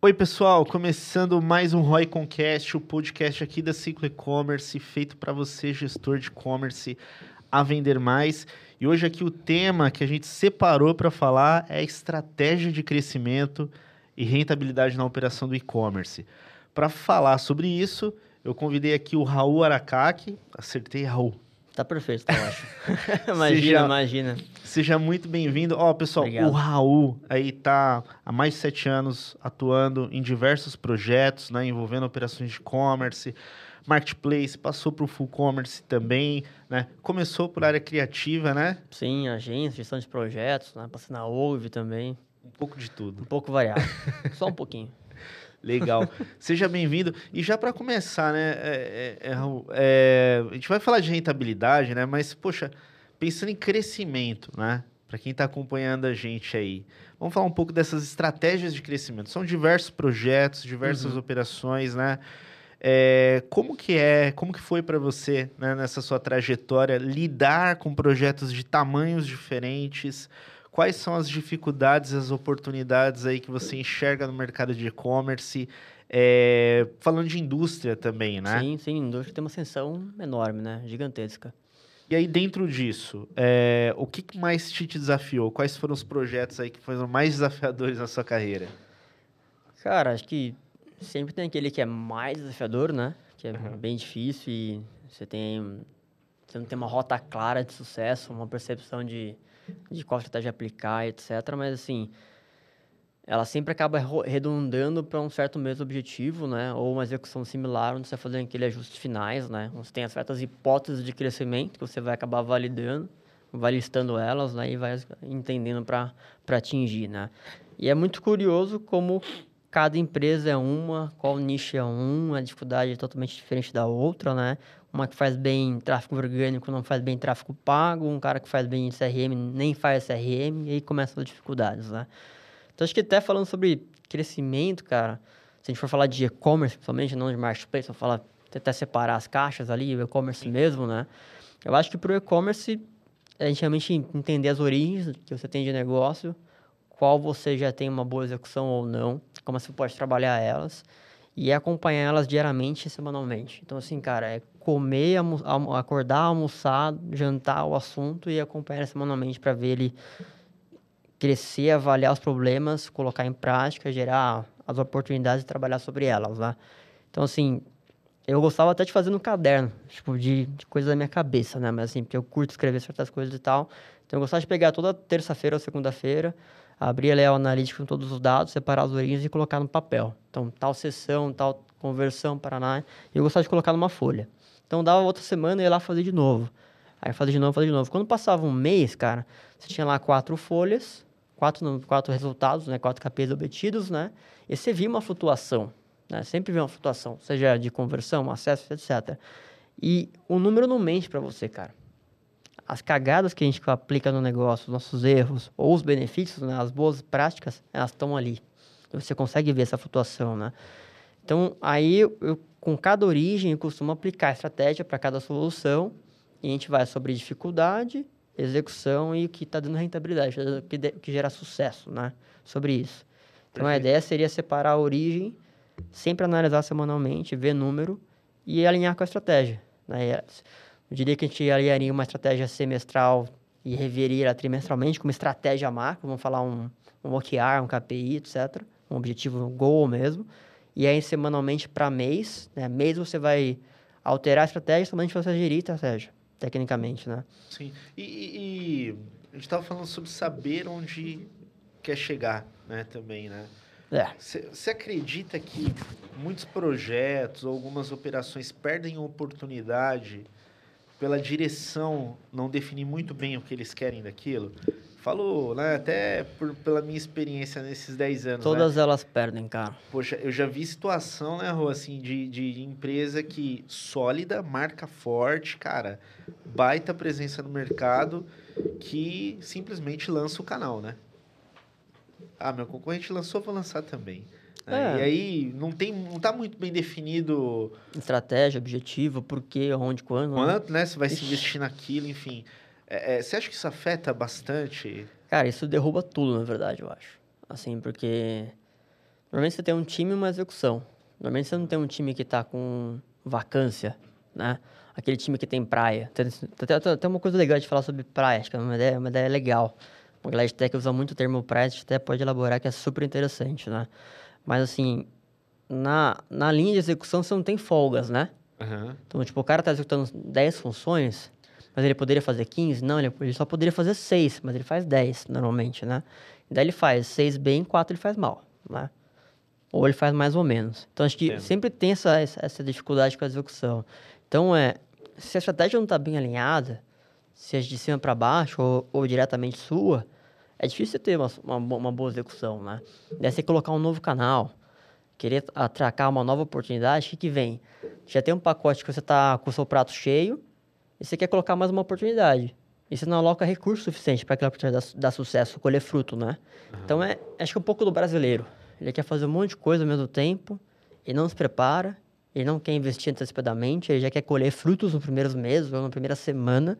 Oi, pessoal, começando mais um Roy Concast, o podcast aqui da Ciclo E-Commerce, feito para você, gestor de e-commerce, a vender mais. E hoje aqui o tema que a gente separou para falar é estratégia de crescimento e rentabilidade na operação do e-commerce. Para falar sobre isso, eu convidei aqui o Raul Aracaki. Acertei, Raul. Tá perfeito, eu acho. imagina, seja, imagina. Seja muito bem-vindo. Ó, pessoal, Obrigado. o Raul aí tá há mais de sete anos atuando em diversos projetos, né, envolvendo operações de e-commerce, marketplace, passou para o full commerce também, né? Começou por área criativa, né? Sim, agência, gestão de projetos, né? Passei na Ouve também. Um pouco de tudo. Um pouco variado. Só um pouquinho. Legal. Seja bem-vindo. E já para começar, né, é, é, é, é, a gente vai falar de rentabilidade, né? Mas, poxa, pensando em crescimento, né? Para quem está acompanhando a gente aí, vamos falar um pouco dessas estratégias de crescimento. São diversos projetos, diversas uhum. operações, né? É, como que é, como que foi para você né, nessa sua trajetória lidar com projetos de tamanhos diferentes? Quais são as dificuldades, as oportunidades aí que você enxerga no mercado de e-commerce? É, falando de indústria também, né? Sim, sim, indústria tem uma ascensão enorme, né? Gigantesca. E aí, dentro disso, é, o que mais te desafiou? Quais foram os projetos aí que foram mais desafiadores na sua carreira? Cara, acho que sempre tem aquele que é mais desafiador, né? Que é uhum. bem difícil e você tem... Você não tem uma rota clara de sucesso, uma percepção de de qual estratégia aplicar, etc. Mas, assim, ela sempre acaba redundando para um certo mesmo objetivo, né? Ou uma execução similar, onde você vai fazendo aquele ajuste finais, né? Você tem as certas hipóteses de crescimento que você vai acabar validando, vai listando elas, né? E vai entendendo para atingir, né? E é muito curioso como cada empresa é uma, qual nicho é um, a dificuldade é totalmente diferente da outra, né? Uma que faz bem tráfego orgânico não faz bem tráfego pago, um cara que faz bem CRM nem faz CRM, e aí começam as dificuldades, né? Então, acho que até falando sobre crescimento, cara, se a gente for falar de e-commerce, principalmente, não de marketplace, vou falar, tentar separar as caixas ali, o e-commerce mesmo, né? Eu acho que para o e-commerce, a gente realmente entender as origens que você tem de negócio, qual você já tem uma boa execução ou não, como você pode trabalhar elas e acompanhar elas diariamente e semanalmente. Então, assim, cara, é comer, acordar, almoçar, jantar o assunto e acompanhar semanalmente para ver ele crescer, avaliar os problemas, colocar em prática, gerar as oportunidades e trabalhar sobre elas, né? Então, assim, eu gostava até de fazer no caderno, tipo, de, de coisas da minha cabeça, né? Mas, assim, porque eu curto escrever certas coisas e tal. Então, eu gostava de pegar toda terça-feira ou segunda-feira, abrir ali o analítico com todos os dados, separar as origens e colocar no papel. Então, tal sessão, tal conversão, Paraná. Eu gostava de colocar numa folha. Então dava outra semana e ia lá fazer de novo. Aí fazia de novo, fazia de novo. Quando passava um mês, cara, você tinha lá quatro folhas, quatro, quatro resultados, né? Quatro KPIs obtidos, né? E você via uma flutuação, né? Sempre via uma flutuação, seja de conversão, acesso, etc. E o número não mente para você, cara. As cagadas que a gente aplica no negócio, os nossos erros, ou os benefícios, né? As boas práticas, elas estão ali. Você consegue ver essa flutuação, né? Então, aí eu com cada origem, eu costumo aplicar estratégia para cada solução. E a gente vai sobre dificuldade, execução e o que está dando rentabilidade, o que, que gera sucesso, né? Sobre isso. Então, Perfeito. a ideia seria separar a origem, sempre analisar semanalmente, ver número e alinhar com a estratégia. Né? Eu diria que a gente alinharia uma estratégia semestral e reveria ela trimestralmente como estratégia macro, vamos falar um, um OKR, um KPI, etc. Um objetivo, um goal mesmo e aí, semanalmente para mês, né? Mês você vai alterar a estratégia somente você gerir a estratégia, tecnicamente, né? Sim. E, e a gente estava falando sobre saber onde quer chegar, né? Também, né? Você é. acredita que muitos projetos ou algumas operações perdem oportunidade pela direção não definir muito bem o que eles querem daquilo? Falo, né, até por, pela minha experiência nesses 10 anos. Todas né? elas perdem, cara. Poxa, eu já vi situação, né, Rô, assim, de, de empresa que sólida, marca forte, cara, baita presença no mercado, que simplesmente lança o canal, né? Ah, meu concorrente lançou, vou lançar também. É. E aí não tem, não tá muito bem definido estratégia, objetivo, por quê, onde, quando. Né? Quanto, né? Você vai Ixi. se investir naquilo, enfim. É, é, você acha que isso afeta bastante? Cara, isso derruba tudo, na verdade, eu acho. Assim, porque Normalmente você tem um time e uma execução. Normalmente você não tem um time que está com vacância, né? Aquele time que tem praia. Tem, tem, tem uma coisa legal de falar sobre praia, acho que é uma ideia, uma ideia legal. O galera de tech usa muito o termo praia, a gente até pode elaborar que é super interessante, né? Mas assim, na, na linha de execução você não tem folgas, né? Aham. Então, tipo, o cara tá executando 10 funções, mas ele poderia fazer 15? Não, ele, ele só poderia fazer 6, mas ele faz 10 normalmente, né? E daí ele faz 6 bem, 4 ele faz mal, né? Ou ele faz mais ou menos. Então, acho que Entendo. sempre tem essa, essa, dificuldade com a execução. Então, é, se a estratégia não está bem alinhada, seja de cima para baixo ou, ou diretamente sua, é difícil você ter uma, uma, uma boa execução, né? Daí você colocar um novo canal, querer atracar uma nova oportunidade, o que, que vem? Já tem um pacote que você está com o seu prato cheio e você quer colocar mais uma oportunidade. E você não aloca recurso suficiente para aquela oportunidade dar, dar sucesso, colher fruto, né? Então, é, acho que é um pouco do brasileiro. Ele quer fazer um monte de coisa ao mesmo tempo, ele não se prepara, ele não quer investir antecipadamente, ele já quer colher frutos nos primeiros meses ou na primeira semana.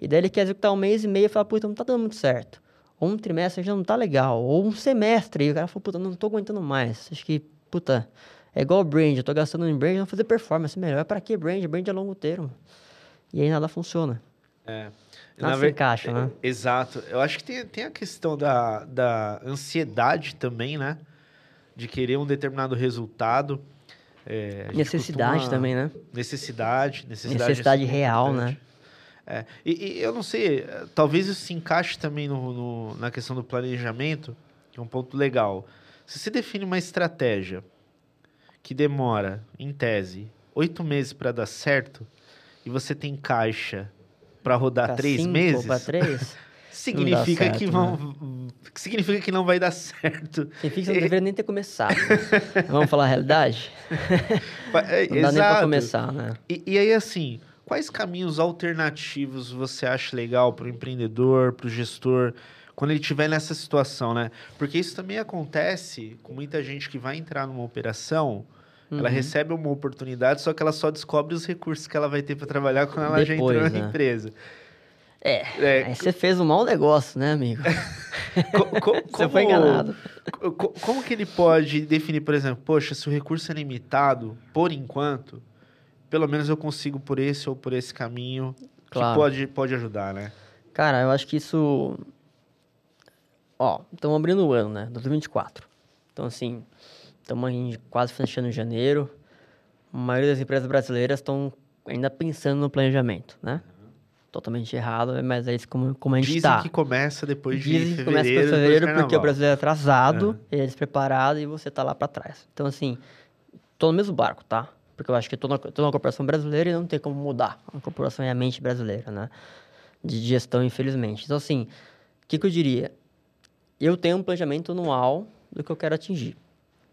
E daí ele quer executar um mês e meio e fala, puta, não tá dando muito certo. Ou um trimestre já não tá legal. Ou um semestre. E o cara fala, puta, não tô aguentando mais. Acho que, puta, é igual brand. Eu tô gastando em brand, vou fazer performance melhor. Pra que brand? Brand é longo termo. E aí nada funciona. É. Nada se ver- encaixa, né? é, Exato. Eu acho que tem, tem a questão da, da ansiedade também, né? De querer um determinado resultado. É, Necessidade costuma- também, né? Necessidade. Necessidade, é Necessidade real, né? É. E, e eu não sei, eh, talvez isso se encaixe também no, no- na questão do planejamento, que é um ponto legal. Se você define uma estratégia que demora, em tese, oito meses para dar certo, e você tem caixa para rodar Pra três cinco, meses, Pra três. significa certo, que né? vão, significa que não vai dar certo. Significa que você não deveria nem ter começado. Vamos falar a realidade? É, Não dá nem pra exato. começar, né? E, e aí, assim, quais caminhos alternativos você acha legal para o empreendedor, para o gestor, quando ele estiver nessa situação, né? Porque isso também acontece com muita gente que vai entrar numa operação, ela Uhum. recebe uma oportunidade, só que ela só descobre os recursos que ela vai ter para trabalhar quando ela já entrou Depois, na né? empresa. É, É, aí você fez um mau negócio, né, amigo? co- co- Você foi enganado. co- co- como que ele pode definir, por exemplo, poxa, se o recurso é limitado, por enquanto, pelo menos eu consigo por esse ou por esse caminho, Claro. que pode, pode ajudar, né? Cara, eu acho que isso. Ó, estamos abrindo o ano, né? 2024. Então, assim, estamos quase fechando janeiro. A maioria das empresas brasileiras estão ainda pensando no planejamento, né? Totalmente errado, mas é isso como, como a gente Dizem está. que começa depois Dizem de que começa fevereiro, com fevereiro depois porque o brasileiro é atrasado, ele é despreparado e você tá lá para trás. Então, assim, tô no mesmo barco, tá? Porque eu acho que tô na, na corporação brasileira e não tem como mudar. A corporação é a mente brasileira, né? De gestão, infelizmente. Então, assim, o que, que eu diria? Eu tenho um planejamento anual do que eu quero atingir.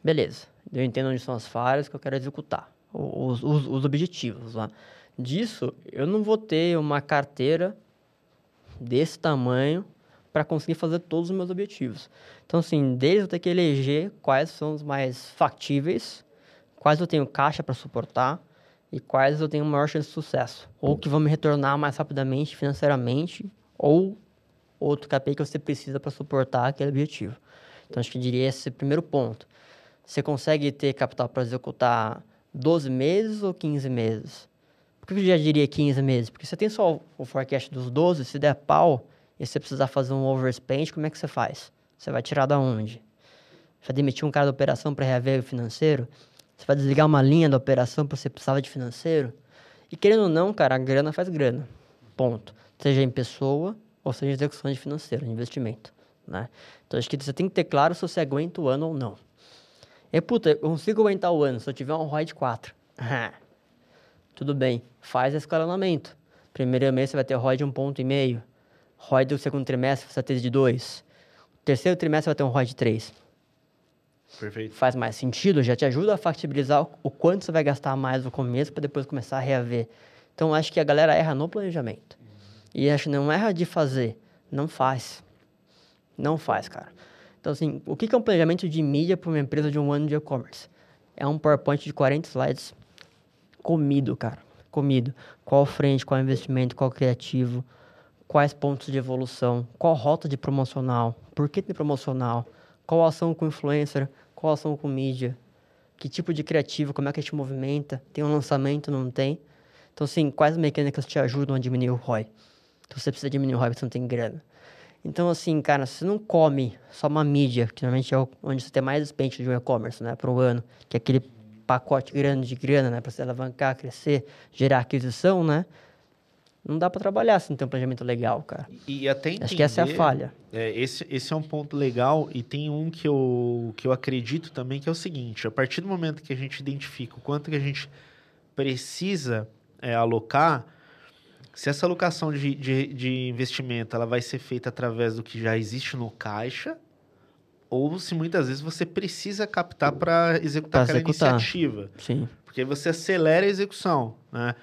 Beleza. Eu entendo onde são as falhas que eu quero executar. Os, os, os objetivos lá. Disso, eu não vou ter uma carteira desse tamanho para conseguir fazer todos os meus objetivos. Então, assim, deles eu tenho que eleger quais são os mais factíveis, quais eu tenho caixa para suportar e quais eu tenho maior chance de sucesso. Ou que vão me retornar mais rapidamente financeiramente, ou outro KPI que você precisa para suportar aquele objetivo. Então, acho que eu diria esse primeiro ponto. Você consegue ter capital para executar 12 meses ou 15 meses? Por que eu já diria 15 meses? Porque você tem só o forecast dos 12, se der pau e você precisar fazer um overspend, como é que você faz? Você vai tirar da onde? Vai demitir um cara da operação para reaver o financeiro? Você vai desligar uma linha da operação porque você precisava de financeiro? E querendo ou não, cara, a grana faz grana. Ponto. Seja em pessoa ou seja em execução de financeiro, de investimento. Né? Então acho que você tem que ter claro se você aguenta o ano ou não. E puta, eu consigo aguentar o ano se eu tiver um ROI de 4. Tudo bem, faz escalonamento. Primeiro mês você vai ter ROI de 1,5. ROI do segundo trimestre você vai ter de 2. Terceiro trimestre vai ter um ROI de 3. Perfeito. Faz mais sentido, já te ajuda a factibilizar o- quanto você vai gastar mais no começo para depois começar a reaver. Então acho que a galera erra no planejamento. E acho que não erra de fazer, não faz. Não faz, cara. Então, assim, o que é um planejamento de mídia para uma empresa de um ano de e-commerce? É um PowerPoint de 40 slides comido, cara. Comido. Qual frente, qual investimento, qual criativo, quais pontos de evolução, qual rota de promocional, por que tem promocional, qual ação com influencer, qual ação com mídia, que tipo de criativo, como é que a gente movimenta, tem um lançamento, não tem. Então, assim, quais mecânicas te ajudam a diminuir o ROI? Então, você precisa diminuir o ROI porque você não tem grana. Então, assim, cara, você não come só uma mídia, que normalmente é onde você tem mais despende de um e-commerce, né, para o ano, que é aquele pacote grande de grana, né, para você alavancar, crescer, gerar aquisição, né, não dá para trabalhar se não tem um planejamento legal, cara. E até entender, Acho que essa é a falha. É, esse, esse é um ponto legal e tem um que eu, que eu acredito também, que é o seguinte, a partir do momento que a gente identifica o quanto que a gente precisa é, alocar, se essa alocação de, de, de investimento ela vai ser feita através do que já existe no caixa, ou se muitas vezes você precisa captar para executar Pra aquela executar. iniciativa. Sim. Porque você acelera a execução, né?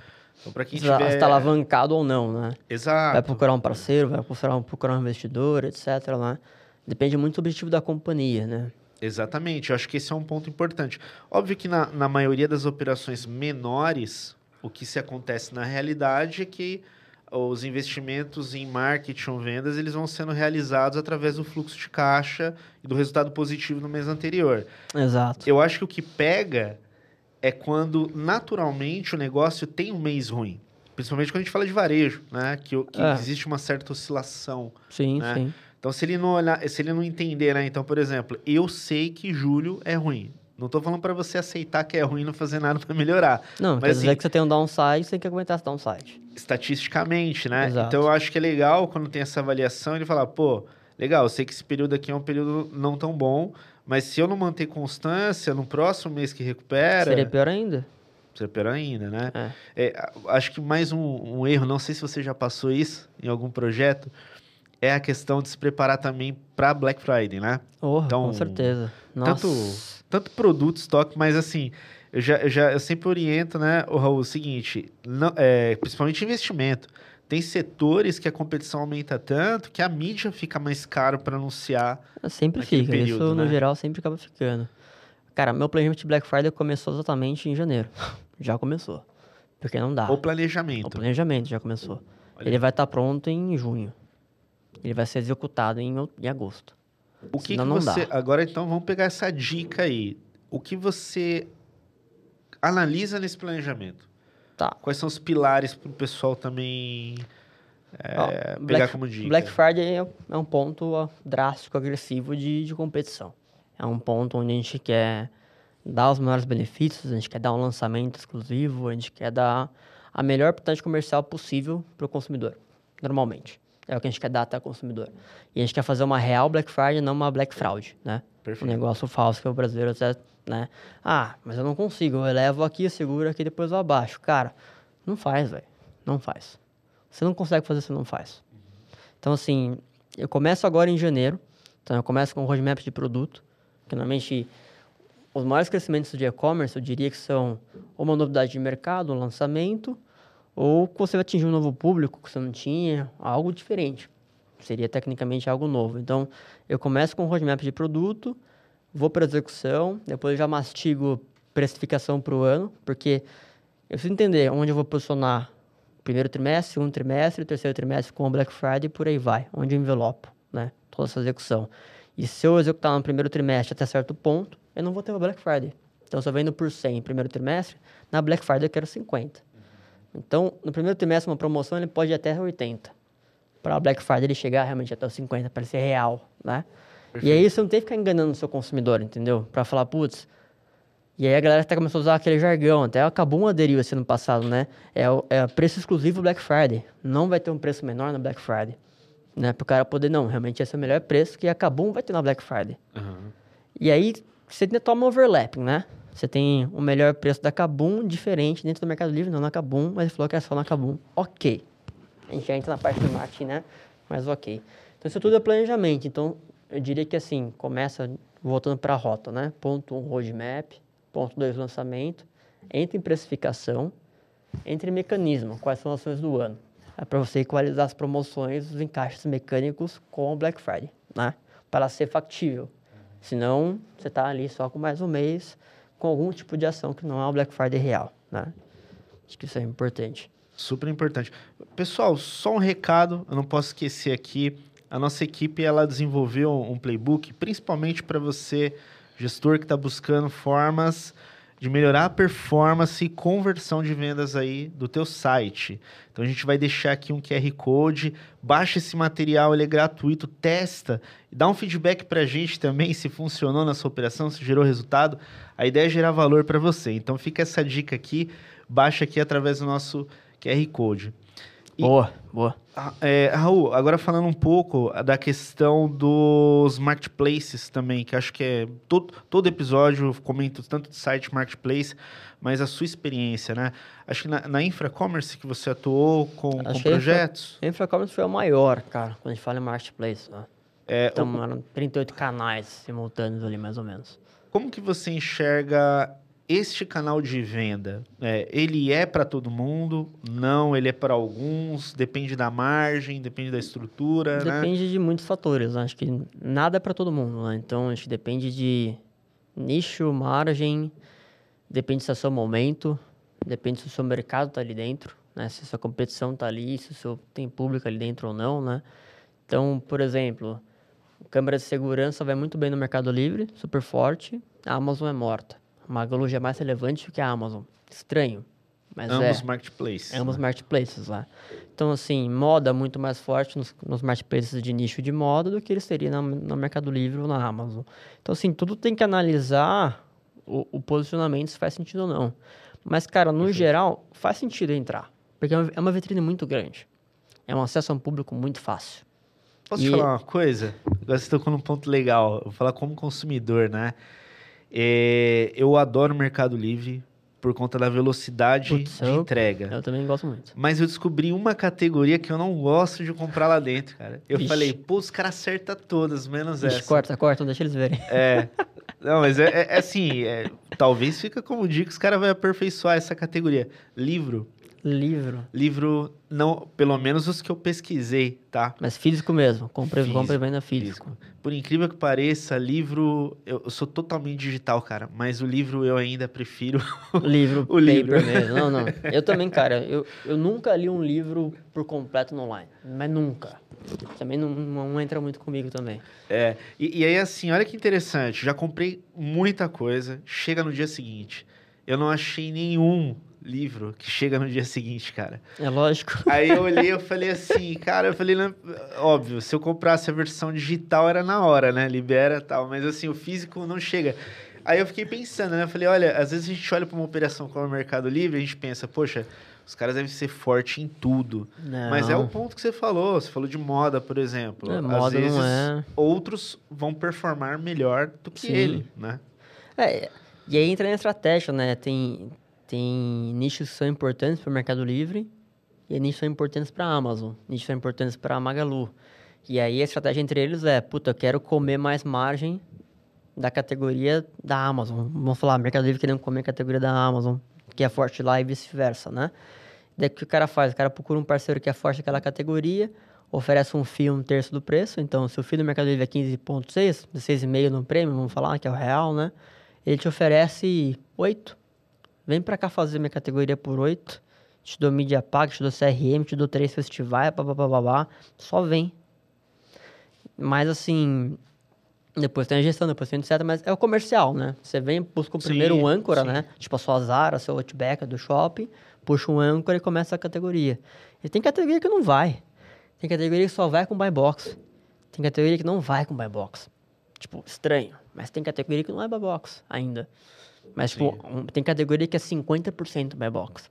Então, para quem está tiver... alavancado ou não, né? Exato. Vai procurar um parceiro, vai procurar um, procurar um investidor, etc. Lá. Depende muito do objetivo da companhia, né? Exatamente, eu acho que esse é um ponto importante. Óbvio que na, na maioria das operações menores, o que se acontece na realidade é que os investimentos em marketing ou vendas, eles vão sendo realizados através do fluxo de caixa e do resultado positivo no mês anterior. Exato. Eu acho que o que pega é quando naturalmente o negócio tem um mês ruim. Principalmente quando a gente fala de varejo, né? Que, que É. existe uma certa oscilação. Sim, né? sim. Então, se ele não olhar, se ele não entender, né? Então, por exemplo, eu sei que julho é ruim. Não tô falando para você aceitar que é ruim e não fazer nada para melhorar. Não, Mas, quer dizer assim, que você tem um downside, você tem que aguentar esse downside. Estatisticamente, né? Exato. Então, eu acho que é legal quando tem essa avaliação ele falar, pô, legal, eu sei que esse período aqui é um período não tão bom, mas se eu não manter constância, no próximo mês que recupera, Seria pior ainda. Seria pior ainda, né? É. É, acho que mais um, um erro, não sei se você já passou isso em algum projeto, é a questão de se preparar também para Black Friday, né? Oh, Então, com certeza. Nossa. tanto- Tanto produto, estoque, mas assim, eu já, eu já eu sempre oriento, né, o Raul, o seguinte, não, é, principalmente investimento. Tem setores que a competição aumenta tanto que a mídia fica mais caro para anunciar. Sempre fica. período, Isso, no né? geral, sempre acaba ficando. Cara, meu planejamento de Black Friday começou exatamente em janeiro. já começou. Porque não dá. O O planejamento. planejamento já começou. Olha. Ele vai estar pronto em junho. Ele vai ser executado em, em agosto. O que, Senão que não você. dá. Agora então vamos pegar essa dica aí. O que você analisa nesse planejamento? Tá. Quais são os pilares para o pessoal também é, Ó, pegar Black, como dica? Black Friday é, é um ponto ó, drástico, agressivo de, de competição. É um ponto onde a gente quer dar os maiores benefícios, a gente quer dar um lançamento exclusivo, a gente quer dar a melhor oportunidade comercial possível para o consumidor, normalmente. É o que a gente quer dar até o consumidor. E a gente quer fazer uma real Black Friday, não uma Black Fraud, né? Um Perfeito. negócio falso que o brasileiro até, né? Ah, mas eu não consigo, eu elevo aqui, seguro aqui, depois eu abaixo. Cara, não faz, velho. Não faz. Você não consegue fazer, você não faz. Então, assim, eu começo agora em janeiro. Então, eu começo com roadmap de produto. Que, normalmente, os maiores crescimentos de e-commerce, eu diria que são uma novidade de mercado, um lançamento, ou que você vai atingir um novo público que você não tinha, algo diferente. Seria tecnicamente algo novo. Então, eu começo com roadmap de produto, vou para execução, depois eu já mastigo precificação para o ano, porque eu preciso entender onde eu vou posicionar primeiro trimestre, segundo trimestre, terceiro trimestre com o Black Friday e por aí vai, onde eu envelopo, né, toda essa execução. E se eu executar no primeiro trimestre até certo ponto, eu não vou ter o Black Friday. Então, se eu vendo por 100 no primeiro trimestre, na Black Friday eu quero 50. Então, no primeiro trimestre, uma promoção ele pode ir até 80. Para o Black Friday ele chegar realmente até os 50, para ser real, né? E aí você não tem que ficar enganando o seu consumidor, entendeu? Para falar, putz. E aí a galera até começou a usar aquele jargão, até acabou um aderiu esse ano passado, né? É, o- é preço exclusivo Black Friday. Não vai ter um preço menor na Black Friday. Né? Para o cara poder, não, realmente esse é o melhor preço que a Kabum vai ter na Black Friday. Aham. E aí você ainda toma overlapping, né? Você tem o melhor preço da Kabum diferente dentro do Mercado Livre, não na Kabum, mas ele falou que é só na Kabum. Ok. A gente já entra na parte do marketing, né? Mas ok. Então isso tudo é planejamento. Então eu diria que assim, começa voltando para a rota, né? Ponto 1, um, roadmap. Ponto 2, lançamento. Entra em precificação. Entra em mecanismo, quais são as ações do ano. É para você equalizar as promoções, os encaixes mecânicos com o Black Friday, né? Para ser factível. Senão, você está ali só com mais um mês, com algum tipo de ação que não é o Black Friday real, né? Acho que isso é importante. Super importante. Pessoal, só um recado, eu não posso esquecer aqui. A nossa equipe ela desenvolveu um playbook, principalmente para você gestor que está buscando formas de melhorar a performance e conversão de vendas aí do teu site. Então a gente vai deixar aqui um QR Code, baixa esse material, ele é gratuito, testa, dá um feedback para a gente também se funcionou na sua operação, se gerou resultado. A ideia é gerar valor para você. Então fica essa dica aqui, baixa aqui através do nosso QR Code. E, boa, boa. Ah, é, Raul, agora falando um pouco da questão dos marketplaces também, que acho que é todo, todo episódio eu comento tanto de site marketplace, mas a sua experiência, né? Acho que na, na Infracommerce que você atuou com, com projetos. A Infracommerce foi o maior, cara, quando a gente fala em marketplace. Né? É, então, o... eram 38 canais simultâneos ali, mais ou menos. Como que você enxerga este canal de venda, é, ele é para todo mundo? Não, ele é para alguns? Depende da margem, depende da estrutura? Né? Depende né? de muitos fatores. Acho que nada é para todo mundo. Né? Então, acho que depende de nicho, margem, depende se é seu momento, depende se o seu mercado está ali dentro, né? se a sua competição está ali, se o seu tem público ali dentro ou não. Né? Então, por exemplo, câmera de segurança vai muito bem no Mercado Livre, super forte. A Amazon é morta. Magalu é mais relevante que a Amazon. Estranho. Mas ambos é, marketplaces. Ambos né? marketplaces lá. Então, assim, moda muito mais forte nos, nos marketplaces de nicho de moda do que ele seria na, no Mercado Livre ou na Amazon. Então, assim, tudo tem que analisar o, o posicionamento, se faz sentido ou não. Mas, cara, no Perfeito. geral, faz sentido entrar. Porque é uma, é uma vitrine muito grande. É um acesso a um público muito fácil. Posso e... te falar uma coisa? Agora você tocou num ponto legal. Eu vou falar como consumidor, né? É, eu adoro o Mercado Livre por conta da velocidade Putz, de eu, entrega. Eu também gosto muito. Mas eu descobri uma categoria que eu não gosto de comprar lá dentro, cara. Eu Vixe. falei, pô, os caras acertam todas, menos Vixe, essa. corta, corta, deixa eles verem. É. Não, mas é, é, é assim, é, talvez fica como dica, os caras vão aperfeiçoar essa categoria. Livro. Livro. Livro, não, pelo menos os que eu pesquisei, tá? Mas físico mesmo, compra, físico, compra e venda físico. físico. Por incrível que pareça, livro, eu, eu, sou totalmente digital, cara, mas o livro eu ainda prefiro livro, o livro mesmo. Não, não. Eu também, cara, eu, eu nunca li um livro por completo no online, mas nunca. Também não, não entra muito comigo também. É, e, e aí assim, olha que interessante, já comprei muita coisa, chega no dia seguinte, eu não achei nenhum livro que chega no dia seguinte, cara. É lógico. Aí eu olhei eu falei assim, cara, eu falei, óbvio, se eu comprasse a versão digital era na hora, né? Libera tal, mas assim, o físico não chega. Aí eu fiquei pensando, né? Eu falei, olha, às vezes a gente olha para uma operação como o Mercado Livre, a gente pensa, poxa, os caras devem ser forte em tudo. Não. Mas é o ponto que você falou. Você falou de moda, por exemplo. É, moda Às vezes, não é. outros vão performar melhor do que Sim. ele, né? É, e aí entra na estratégia, né? Tem, tem nichos que são importantes para o Mercado Livre e nichos são importantes para a Amazon, nichos são importantes para a Magalu. E aí a estratégia entre eles é, puta, eu quero comer mais margem da categoria da Amazon. Vamos falar, Mercado Livre querendo comer a categoria da Amazon, que é forte lá e vice-versa, né? Daí o que o cara faz? O cara procura um parceiro que é forte naquela categoria, oferece um FII um terço do preço. Então, se o FII do Mercado Livre é 15,6, 16,5 no prêmio, vamos falar, que é o real, né? Ele te oferece 8, Vem para cá fazer minha categoria por 8. Te dou mídia paga, te dou CRM, te dou três festivais, babá. Só vem. Mas assim, depois tem a gestão, depois tem etc. Mas é o comercial, né? Você vem, busca o sim, primeiro âncora, sim. né? Tipo a sua Zara, seu Outback do shopping, puxa um âncora e começa a categoria. E tem categoria que não vai. Tem categoria que só vai com buy box. Tem categoria que não vai com buy box. Tipo, estranho. Mas tem categoria que não é buy box ainda. Mas, tipo, um, tem categoria que é 50% buy box.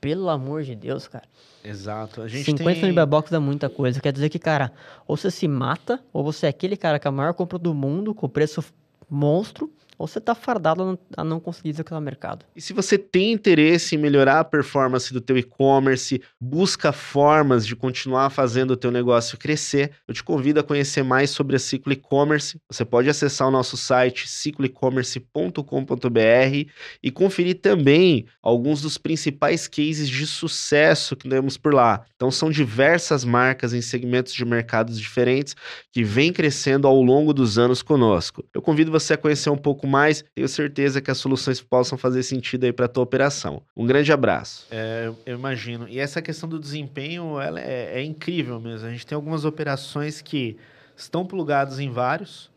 Pelo amor de Deus, cara. Exato. A gente 50% tem... de buy box dá muita coisa. Quer dizer que, cara, ou você se mata, ou você é aquele cara com a maior compra do mundo, com preço monstro, ou você está fardado a não conseguir executar o mercado. E se você tem interesse em melhorar a performance do teu e-commerce, busca formas de continuar fazendo o teu negócio crescer, eu te convido a conhecer mais sobre a Ciclo E-Commerce. Você pode acessar o nosso site cicloecommerce.com.br e conferir também alguns dos principais cases de sucesso que temos por lá. Então são diversas marcas em segmentos de mercados diferentes que vêm crescendo ao longo dos anos conosco. Eu convido você a conhecer um pouco mais, tenho certeza que as soluções possam fazer sentido aí para a tua operação. Um grande abraço. É, eu imagino. E essa questão do desempenho, ela é, é incrível mesmo. A gente tem algumas operações que estão plugadas em vários,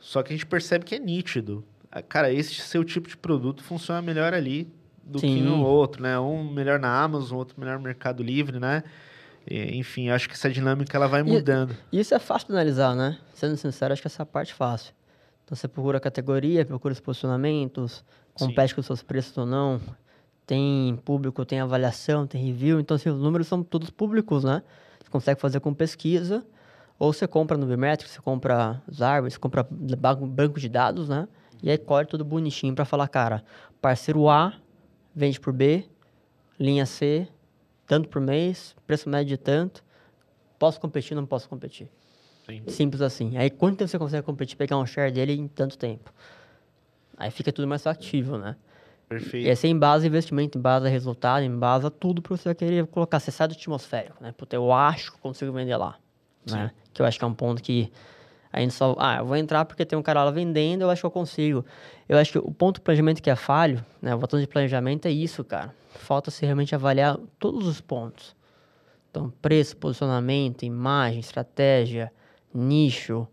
Só que a gente percebe que é nítido. Ah, Cara, esse seu tipo de produto funciona melhor ali do que Sim. no outro, né? Um melhor na Amazon, outro melhor no Mercado Livre, né? Enfim, acho que essa dinâmica ela vai mudando. E isso é fácil de analisar, né? Sendo sincero, acho que essa é a parte fácil. Então você procura a categoria, procura os posicionamentos, compete com os seus preços ou não. Tem público, tem avaliação, tem review. Então, assim, os números são todos públicos, né? Você consegue fazer com pesquisa. Ou você compra no Bimetrics, você compra Zarba, você compra ba- banco de dados, né? E aí colhe tudo bonitinho para falar, cara, parceiro A vende por B, linha C, tanto por mês, preço médio de tanto. Posso competir, não posso competir. Sim. Simples assim. Aí quanto tempo você consegue competir, pegar um share dele em tanto tempo? Aí fica tudo mais factível, né? Perfeito. E aí você embasa investimento, embasa resultado, embasa tudo para você querer colocar. Você sai do atmosférico, né? Puta, eu acho que consigo vender lá. Né? Que eu acho que é um ponto que a gente só... Ah, eu vou entrar porque tem um cara lá vendendo, eu acho que eu consigo. Eu acho que o ponto do planejamento que é falho, né? O botão de planejamento é isso, cara. Falta-se realmente avaliar todos os pontos. Então, preço, posicionamento, imagem, estratégia, nicho,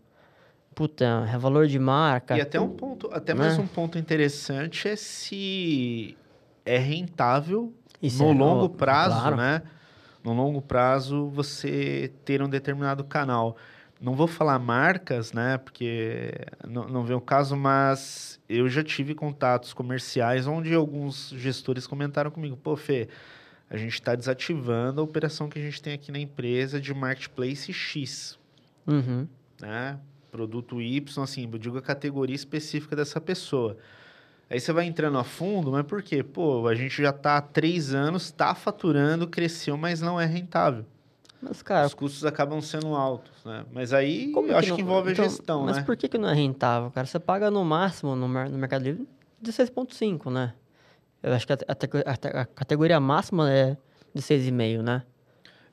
puta, é valor de marca. E até um ponto, até Né? mais um ponto interessante é se é rentável Isso no é, longo ó, prazo, claro. né? No longo prazo, você ter um determinado canal. Não vou falar marcas, né? Porque não, não vem o caso, mas eu já tive contatos comerciais onde alguns gestores comentaram comigo: pô, Fê, a gente está desativando a operação que a gente tem aqui na empresa de marketplace X Uhum. né? Produto Y, assim, eu digo a categoria específica dessa pessoa. Aí você vai entrando a fundo, mas por quê? Pô, a gente já está há três anos, está faturando, cresceu, mas não é rentável. Mas, cara, Os custos acabam sendo altos, né? Mas aí Como eu acho não- que envolve então, a gestão, Mas né? por que, que não é rentável, cara? Você paga no máximo no, no Mercado Livre de 6,5, né? Eu acho que a, a a categoria máxima é de 6,5, né?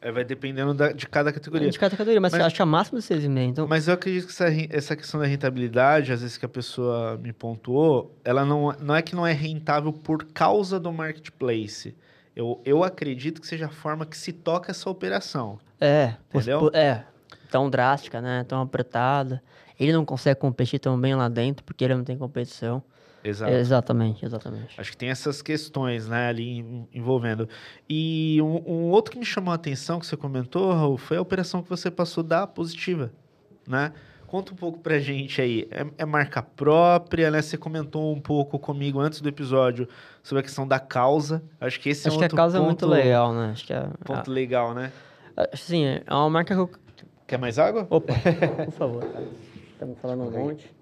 É, vai dependendo da- de cada categoria. De cada categoria, mas, Mas- acho que a máxima é de 6,5. Então, Mas eu acredito que essa, essa questão da rentabilidade, às vezes que a pessoa me pontuou, ela não, não é que não é rentável por causa do marketplace. Eu, eu acredito que seja a forma que se toca essa operação. é, Entendeu? por- é, tão drástica, né? Tão apertada. Ele não consegue competir tão bem lá dentro porque ele não tem competição. Exato. Exatamente, exatamente. Acho que tem essas questões, né, ali envolvendo. E um, um outro que me chamou a atenção, que você comentou, Raul, foi a operação que você passou da positiva, né? Conta um pouco pra gente aí. É, é marca própria, né? Você comentou um pouco comigo antes do episódio sobre a questão da causa. Acho que esse Acho é um que a outro causa é ponto, muito legal, né? Acho que é, ponto legal, né? é- assim, é uma marca que eu Quer mais água? Opa, por favor. Estamos falando um monte.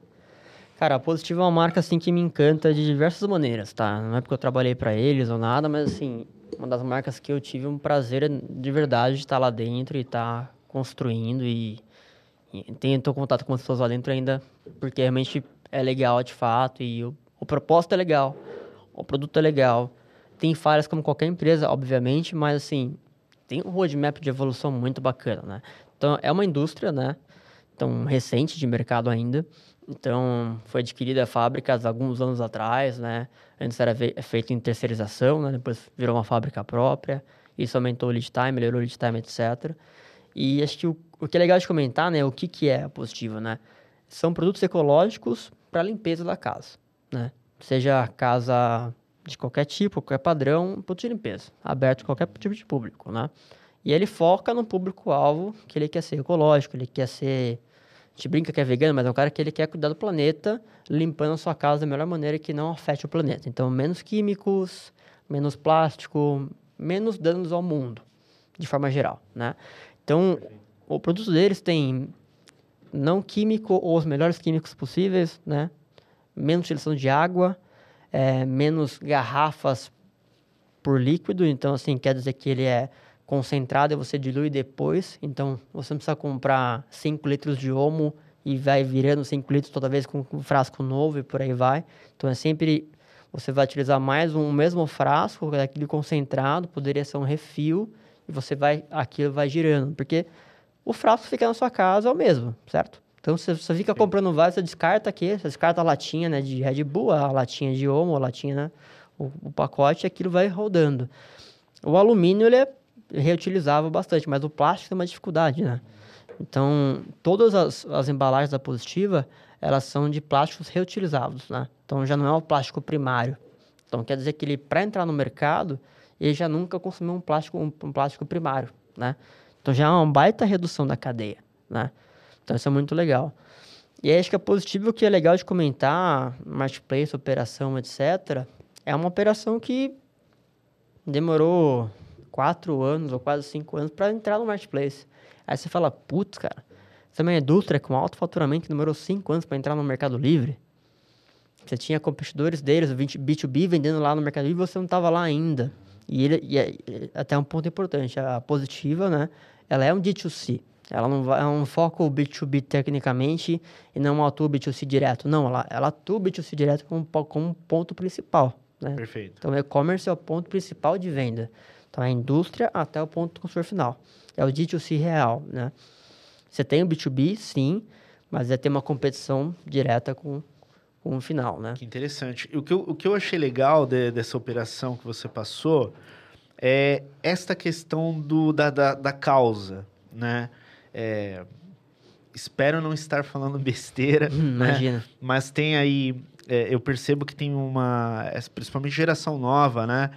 Cara, a Positivo é uma marca assim que me encanta de diversas maneiras, tá? Não é porque eu trabalhei para eles ou nada, mas assim, uma das marcas que eu tive um prazer de verdade de estar lá dentro e estar construindo e, e tenho contato com as pessoas lá dentro ainda, porque realmente é legal de fato e o, o propósito é legal, o produto é legal. Tem falhas como qualquer empresa, obviamente, mas assim, tem um roadmap de evolução muito bacana, né? Então, é uma indústria, né? Então, recente de mercado ainda. Então, foi adquirida a fábricas alguns anos atrás, né? Antes era feito em terceirização, né? Depois virou uma fábrica própria. Isso aumentou o lead time, melhorou o lead time, etc. E acho que o, o que é legal de comentar, né? O que, que é a Positivo, né? São produtos ecológicos para limpeza da casa, né? Seja casa de qualquer tipo, qualquer padrão, produto de limpeza, aberto a qualquer tipo de público, né? E ele foca no público-alvo que ele quer ser ecológico, ele quer ser. Gente brinca que é vegano, mas é um cara que ele quer cuidar do planeta, limpando a sua casa da melhor maneira que não afete o planeta. Então, menos químicos, menos plástico, menos danos ao mundo, de forma geral, né? Então, o produto deles tem não químico ou os melhores químicos possíveis, né? Menos utilização de água, é, menos garrafas por líquido, então assim, quer dizer que ele é concentrado e você dilui depois, então você não precisa comprar 5 litros de homo e vai virando 5 litros toda vez com um frasco novo e por aí vai. Então é sempre, você vai utilizar mais um mesmo frasco, aquele concentrado, poderia ser um refil, e você vai, aquilo vai girando, porque o frasco fica na sua casa é o mesmo, certo? Então você, você fica comprando vários, você descarta aqui, você descarta a latinha né, de Red Bull, a latinha de homo, a latinha, né, o, o pacote, e aquilo vai rodando. O alumínio ele é reutilizável bastante, mas o plástico tem uma dificuldade, né? Então, todas as, as embalagens da Positiva, elas são de plásticos reutilizáveis, né? Então, já não é o plástico primário. Então, quer dizer que ele, para entrar no mercado, ele já nunca consumiu um plástico, um, um, plástico primário, né? Então, já é uma baita redução da cadeia, né? Então, isso é muito legal. E aí, acho que é positivo, o que é legal de comentar, marketplace, operação, etc., é uma operação que demorou quatro anos ou quase cinco anos para entrar no marketplace. Aí você fala, putz, cara, você é uma indústria com alto faturamento que demorou cinco anos para entrar no Mercado Livre. Você tinha competidores deles, o B2B vendendo lá no Mercado Livre, e você não estava lá ainda. E, ele, e é, até um ponto importante, a positiva, né? Ela é um D2C. Ela não vai, é um foco B2B tecnicamente e não atua o B2C direto. Não, ela, ela atua o B2C direto como, como ponto principal. Né? Perfeito. Então, o e-commerce é o ponto principal de venda. Então, é a indústria até o ponto do consumidor final. É o D2C real, né? Você tem o B2B, sim, mas é ter uma competição direta com, com o final, né? Que interessante. O que eu, o que eu achei legal de, dessa operação que você passou é esta questão do, da, da, da causa, né? É, espero não estar falando besteira, hum, né? Imagina. Mas tem aí, é, eu percebo que tem uma, principalmente geração nova, né?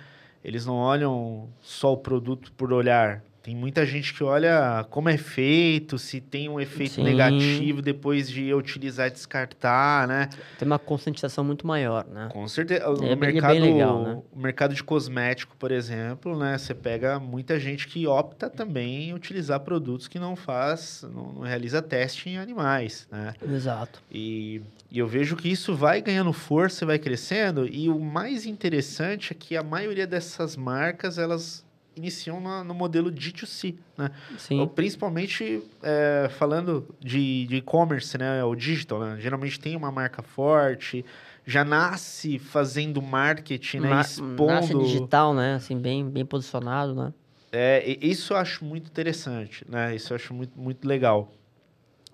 Eles não olham só o produto por olhar, tem muita gente que olha como é feito, se tem um efeito Sim. negativo depois de utilizar e descartar, né? Tem uma conscientização muito maior, né? Com certeza. O, é, mercado, é legal, né? o mercado de cosmético, por exemplo, né? Você pega muita gente que opta também em utilizar produtos que não faz, não, não realiza teste em animais, né? Exato. E, e eu vejo que isso vai ganhando força, vai crescendo. E o mais interessante é que a maioria dessas marcas, elas iniciam no, no modelo D2C, né? Sim. Principalmente é, falando de e-commerce, né? O digital, né? Geralmente tem uma marca forte, já nasce fazendo marketing, né? Expondo... Nasce digital, né? Assim, bem, bem posicionado, né? É, isso eu acho muito interessante, né? Isso eu acho muito, muito legal.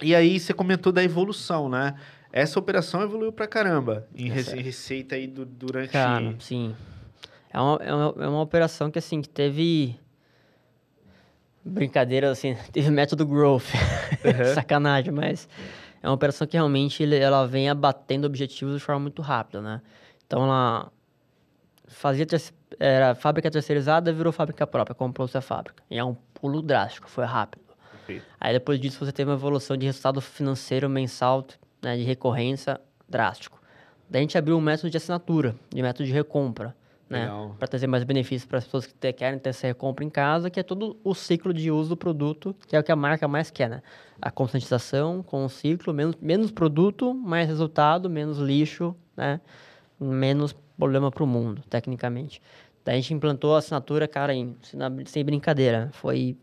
E aí você comentou da evolução, né? Essa operação evoluiu pra caramba em é receita aí do, durante... Cara, sim. É uma, é uma, é uma operação que, assim, que teve... Brincadeira, assim, teve método growth. Uhum. Sacanagem, mas... É uma operação que realmente ela vem abatendo objetivos de forma muito rápida, né? Então, ela fazia... Era fábrica terceirizada, virou fábrica própria, comprou-se a fábrica. E é um pulo drástico, foi rápido. Aí, depois disso, você teve uma evolução de resultado financeiro mensal, né, de recorrência, drástico. Daí a gente abriu um método de assinatura, de método de recompra né? Para trazer mais benefícios para as pessoas que te, querem ter essa recompra em casa, que é todo o ciclo de uso do produto, que é o que a marca mais quer, né? A conscientização com o ciclo, menos, menos produto, mais resultado, menos lixo, né? Menos problema para o mundo, tecnicamente. Daí a gente implantou a assinatura, cara, em, sem brincadeira, foi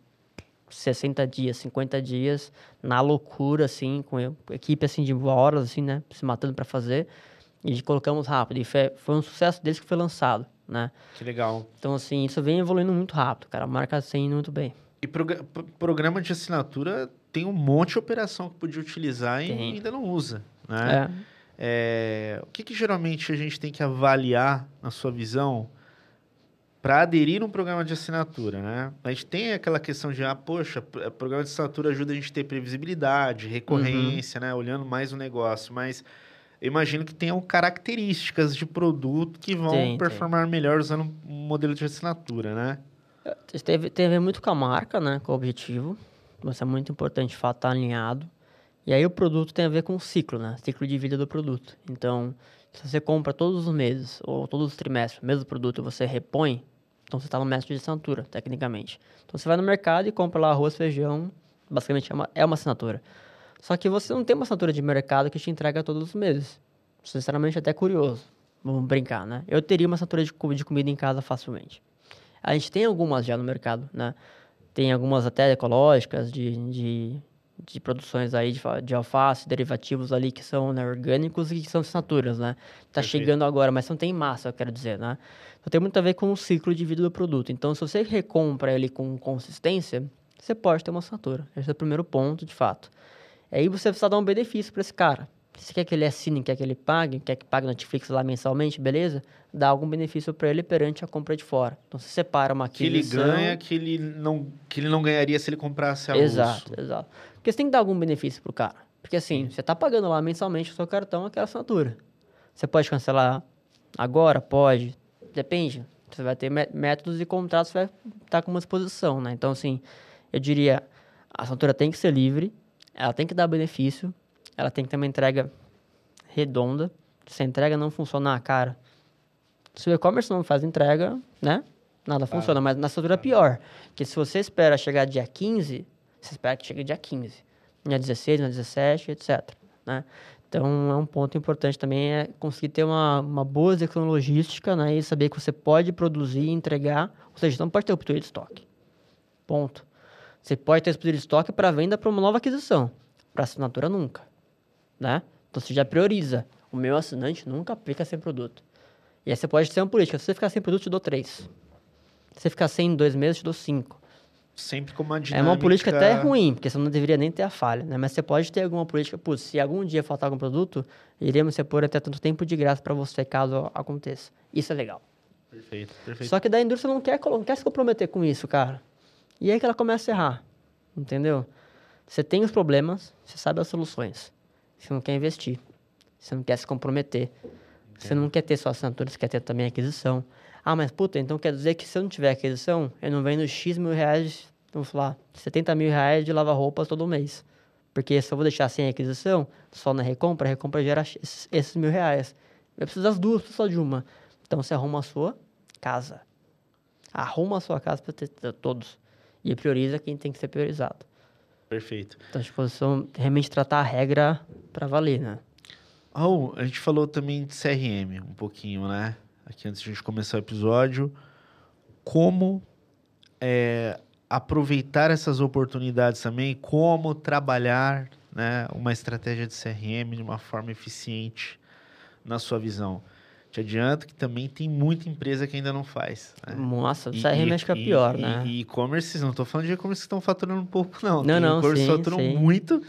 60 dias, 50 dias, na loucura, assim, com equipe, assim, de horas, assim, né? Se matando para fazer. E colocamos rápido. E foi, foi um sucesso desde que foi lançado né? Que legal. Então, assim, isso vem evoluindo muito rápido, cara. A marca está indo muito bem. E prog programa de assinatura tem um monte de operação que podia utilizar e tem. ainda não usa, né? É. É, o que, que geralmente a gente tem que avaliar, na sua visão, para aderir a um programa de assinatura, né? A gente tem aquela questão de, ah, poxa, programa de assinatura ajuda a gente a ter previsibilidade, recorrência, uhum. né? Olhando mais o negócio, mas eu imagino que tenham características de produto que vão tem, performar tem. melhor usando um modelo de assinatura, né? Teve, tem a ver muito com a marca, né? Com o objetivo. Mas é muito importante, de fato, estar tá alinhado. E aí o produto tem a ver com o ciclo, né? Ciclo de vida do produto. Então, se você compra todos os meses ou todos os trimestres o mesmo produto e você repõe, então você está no método de assinatura, tecnicamente. Então você vai no mercado e compra lá arroz, feijão, basicamente é uma, é uma assinatura. Só que você não tem uma assinatura de mercado que te entrega todos os meses. Sinceramente, até curioso. Vamos brincar, né? Eu teria uma assinatura de, de comida em casa facilmente. A gente tem algumas já no mercado, né? Tem algumas até ecológicas, de, de, de produções aí de, de alface, derivativos ali que são né, orgânicos e que são assinaturas, né? Tá Perfeito. chegando agora, mas não tem massa, eu quero dizer, né? Então tem muito a ver com o ciclo de vida do produto. Então, se você recompra ele com consistência, você pode ter uma assinatura. Esse é o primeiro ponto, de fato. Aí você precisa dar um benefício para esse cara. Você quer que ele assine, quer que ele pague, quer que pague Netflix lá mensalmente, beleza? Dá algum benefício para ele perante a compra de fora. Então, você separa uma Que ele aquisição... ganha que ele, não, que ele não ganharia se ele comprasse a Exato, uso. exato. Porque você tem que dar algum benefício pro cara. Porque assim, você tá pagando lá mensalmente o seu cartão, aquela assinatura. Você pode cancelar agora? Pode. Depende. Você vai ter mé- métodos e contratos, você vai estar com uma exposição, né? Então, assim, eu diria, a assinatura tem que ser livre, ela tem que dar benefício, ela tem que ter uma entrega redonda. Se a entrega não funcionar, cara, se o e-commerce não faz entrega, né? Nada funciona, mas na assinatura é pior. Porque se você espera chegar dia 15, você espera que chegue dia 15. Dia 16, dia 17, etc. Né? Então, é um ponto importante também é conseguir ter uma, uma boa execução logística né? e saber que você pode produzir e entregar. Ou seja, você não pode ter ruptura de estoque. Ponto. Você pode ter ruptura de estoque para venda para uma nova aquisição. Para assinatura, nunca. Né? Então, você já prioriza. O meu assinante nunca fica sem produto. E aí você pode ter uma política. Se você ficar sem produto, eu te dou três. Se você ficar sem em dois meses, eu te dou cinco. Sempre com uma É dinâmica... uma política até ruim, porque você não deveria nem ter a falha, né? Mas você pode ter alguma política, putz, se algum dia faltar algum produto, iremos repor até tanto tempo de graça para você, caso aconteça. Isso é legal. Perfeito, perfeito. Só que daí a indústria não quer, não quer se comprometer com isso, cara. E aí que ela começa a errar, entendeu? Você tem os problemas, você sabe as soluções. Você não quer investir, você não quer se comprometer. Você não quer ter só assinatura, você quer ter também aquisição. Ah, mas puta, então quer dizer que se eu não tiver aquisição, eu não vendo X mil reais, vamos falar, 70 mil reais de lavar-roupas todo mês. Porque se eu vou deixar sem aquisição, só na recompra, a recompra gera esses, esses mil reais. Eu preciso das duas, preciso só de uma. Então você arruma a sua casa. Arruma a sua casa para ter, ter todos. E prioriza quem tem que ser priorizado. Perfeito. Então, a disposição realmente tratar a regra para valer, né? Raul, a gente falou também de CRM um pouquinho, né? Aqui antes de a gente começar o episódio. Como é, aproveitar essas oportunidades também, como trabalhar né, uma estratégia de CRM de uma forma eficiente na sua visão. Te adianto que também tem muita empresa que ainda não faz. Né? Nossa, o CRM e- acho que é pior, e- né? E e-commerce, não estou falando de e-commerce que estão faturando um pouco, não. Não, Tem não, e-commerce faturam sim. muito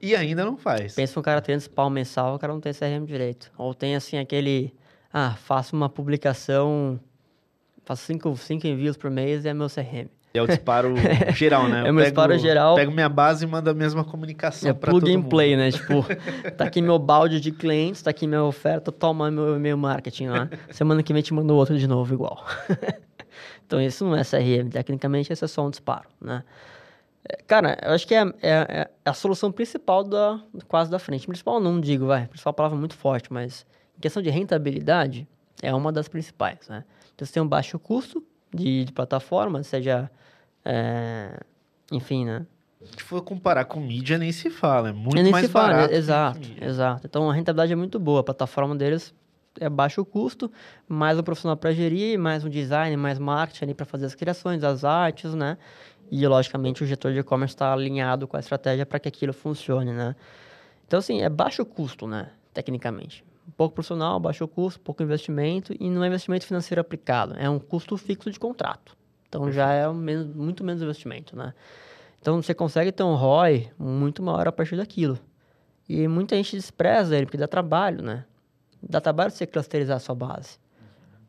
e ainda não faz. Pensa que o cara tem esse pau mensal, o cara não tem CRM direito. Ou tem, assim, aquele... Ah, faço uma publicação... Faço cinco, cinco envios por mês e é meu CRM. É o disparo geral, né? É Eu o meu disparo geral. Pego minha base e mando a mesma comunicação É para plug todo and mundo. play, né? Tipo, tá aqui meu balde de clientes, tá aqui minha oferta, toma meu e-mail marketing lá. Semana que vem te mando outro de novo igual. então isso não é CRM, tecnicamente esse é só um disparo, né? É, Cara, eu acho que é, é- é a solução principal da quase da frente. Principal não digo, vai. Principal é uma palavra muito forte, mas questão de rentabilidade é uma das principais, né? Então você tem um baixo custo de, de plataforma, seja, é, enfim, né? Se for comparar com mídia, nem se fala. É muito nem mais se fala, barato. que exato, exato. Então a rentabilidade é muito boa. A plataforma deles é baixo custo, mais um profissional para gerir, mais um design, mais marketing ali para fazer as criações, as artes, né? E logicamente o gestor de e-commerce está alinhado com a estratégia para que aquilo funcione, né? Então assim, é baixo custo, né? Tecnicamente. Pouco profissional, baixo custo, pouco investimento e não é investimento financeiro aplicado, é um custo fixo de contrato. Então já é um menos- muito menos investimento, né? Então você consegue ter um ROI muito maior a partir daquilo. E muita gente despreza ele, porque dá trabalho, né? Dá trabalho você clusterizar a sua base.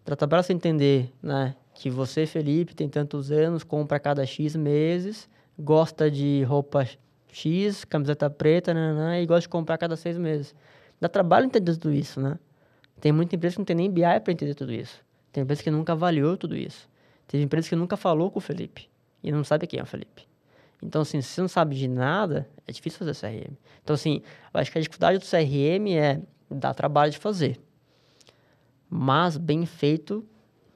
Dá trabalho você entender, né? Que você, Felipe, tem tantos anos, compra a cada X meses, gosta de roupa X, camiseta preta, né, né, e gosta de comprar a cada seis meses. Dá trabalho entender tudo isso, né? Tem muita empresa que não tem nem BI para entender tudo isso. Tem empresa que nunca avaliou tudo isso. Teve empresa que nunca falou com o Felipe e não sabe quem é o Felipe. Então, assim, se você não sabe de nada, é difícil fazer CRM. Então, assim, eu acho que a dificuldade do CRM é dar trabalho de fazer. Mas, bem feito,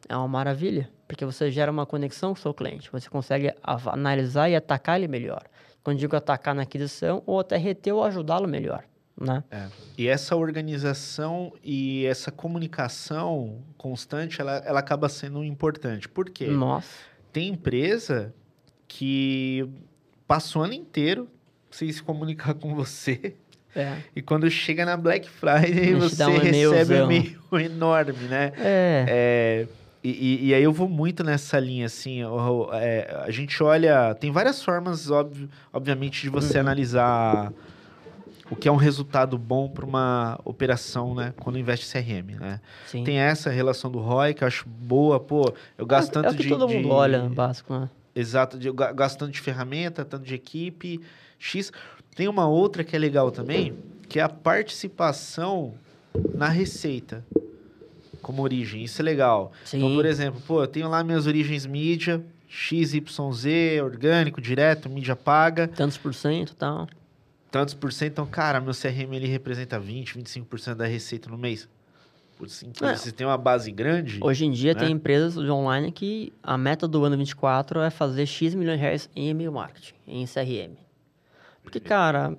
é uma maravilha. Porque você gera uma conexão com o seu cliente. Você consegue analisar e atacar ele melhor. Quando digo atacar na aquisição, ou até reter ou ajudá-lo melhor, né? É. E essa organização e essa comunicação constante, ela, ela acaba sendo importante. Por quê? Nossa. Tem empresa que passa o ano inteiro sem se comunicar com você. É. E quando chega na Black Friday, você um recebe um e-mail enorme, né? É. É, e, e- aí eu vou muito nessa linha, assim, é, a gente olha, tem várias formas, óbvio, obviamente, de você Uhum. analisar o que é um resultado bom para uma operação, né? Quando investe CRM, né? Sim. Tem essa relação do ROI que eu acho boa, pô, eu gasto é, tanto é que de... todo mundo de- olha, no básico, né? Exato, de, eu gasto tanto de ferramenta, tanto de equipe, X. Tem uma outra que é legal também, que é a participação na receita como origem. Isso é legal. Sim. Então, por exemplo, pô, eu tenho lá minhas origens mídia, XYZ, orgânico, direto, mídia paga, Tantos por cento e tal. Tantos por cento. Então, cara, meu CRM ele representa 20, 25% da receita no mês. Putz, incrível. É. Você tem uma base grande. Hoje em dia né? tem empresas de online que a meta do ano 24 é fazer X milhões de reais em e-mail marketing, em CRM. Porque, cara,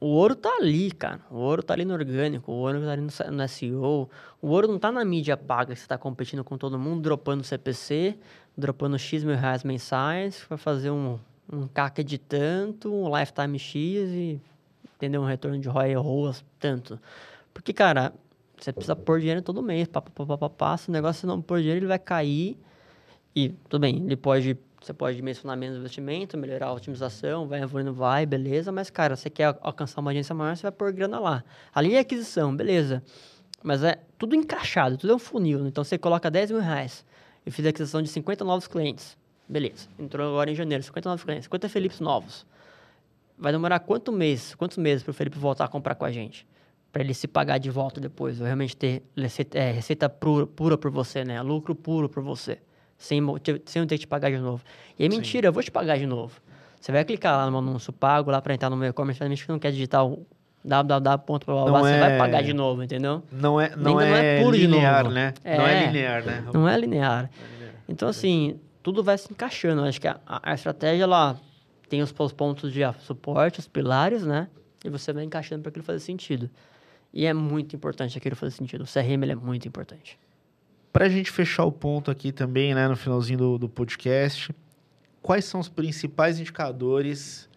o ouro tá ali, cara. O ouro tá ali no orgânico, o ouro tá ali no, no SEO. O ouro não tá na mídia paga que você tá competindo com todo mundo, dropando CPC, dropando X mil reais mensais, vai fazer um, um CAC de tanto, um lifetime X e entendeu? Um retorno de ROI ROAS tanto. Porque, cara, você precisa pôr dinheiro todo mês, pá, pá, pá, pá, pá, pá. Se o negócio não pôr dinheiro, ele vai cair. E, tudo bem, ele pode, você pode dimensionar menos investimento, melhorar a otimização, vai evoluindo, vai, beleza. Mas, cara, você quer alcançar uma agência maior, você vai pôr grana lá. Ali é aquisição, beleza. Mas é tudo encaixado, tudo é um funil. Então, você coloca 10 mil reais. Eu fiz a aquisição de 50 novos clientes. Beleza. Entrou agora em janeiro, 50 novos clientes, 50 Felipes novos. Vai demorar quanto mês, quantos meses para o Felipe voltar a comprar com a gente? Para ele se pagar de volta depois, ou realmente ter receita, é, receita pura, pura por você, né? Lucro puro por você, sem, sem eu ter que te pagar de novo. E é Sim. mentira, eu vou te pagar de novo. Você vai clicar lá no anúncio pago, lá para entrar no meu e-commerce, realmente não quer digitar o www. Não você vai é- pagar de novo, entendeu? Não é, não Ainda não é é, puro de linear, novo. né? Não é É. linear, né? Não é linear. Não é linear. Então, assim, tudo vai se encaixando. Eu Acho que a, a- estratégia, ela tem os, os pontos de suporte, os pilares, né? E você vai encaixando para aquilo fazer sentido. E é muito importante aquilo fazer sentido. O CRM, é muito importante. Para a gente fechar o ponto aqui também, né, no finalzinho do, do podcast, quais são os principais indicadores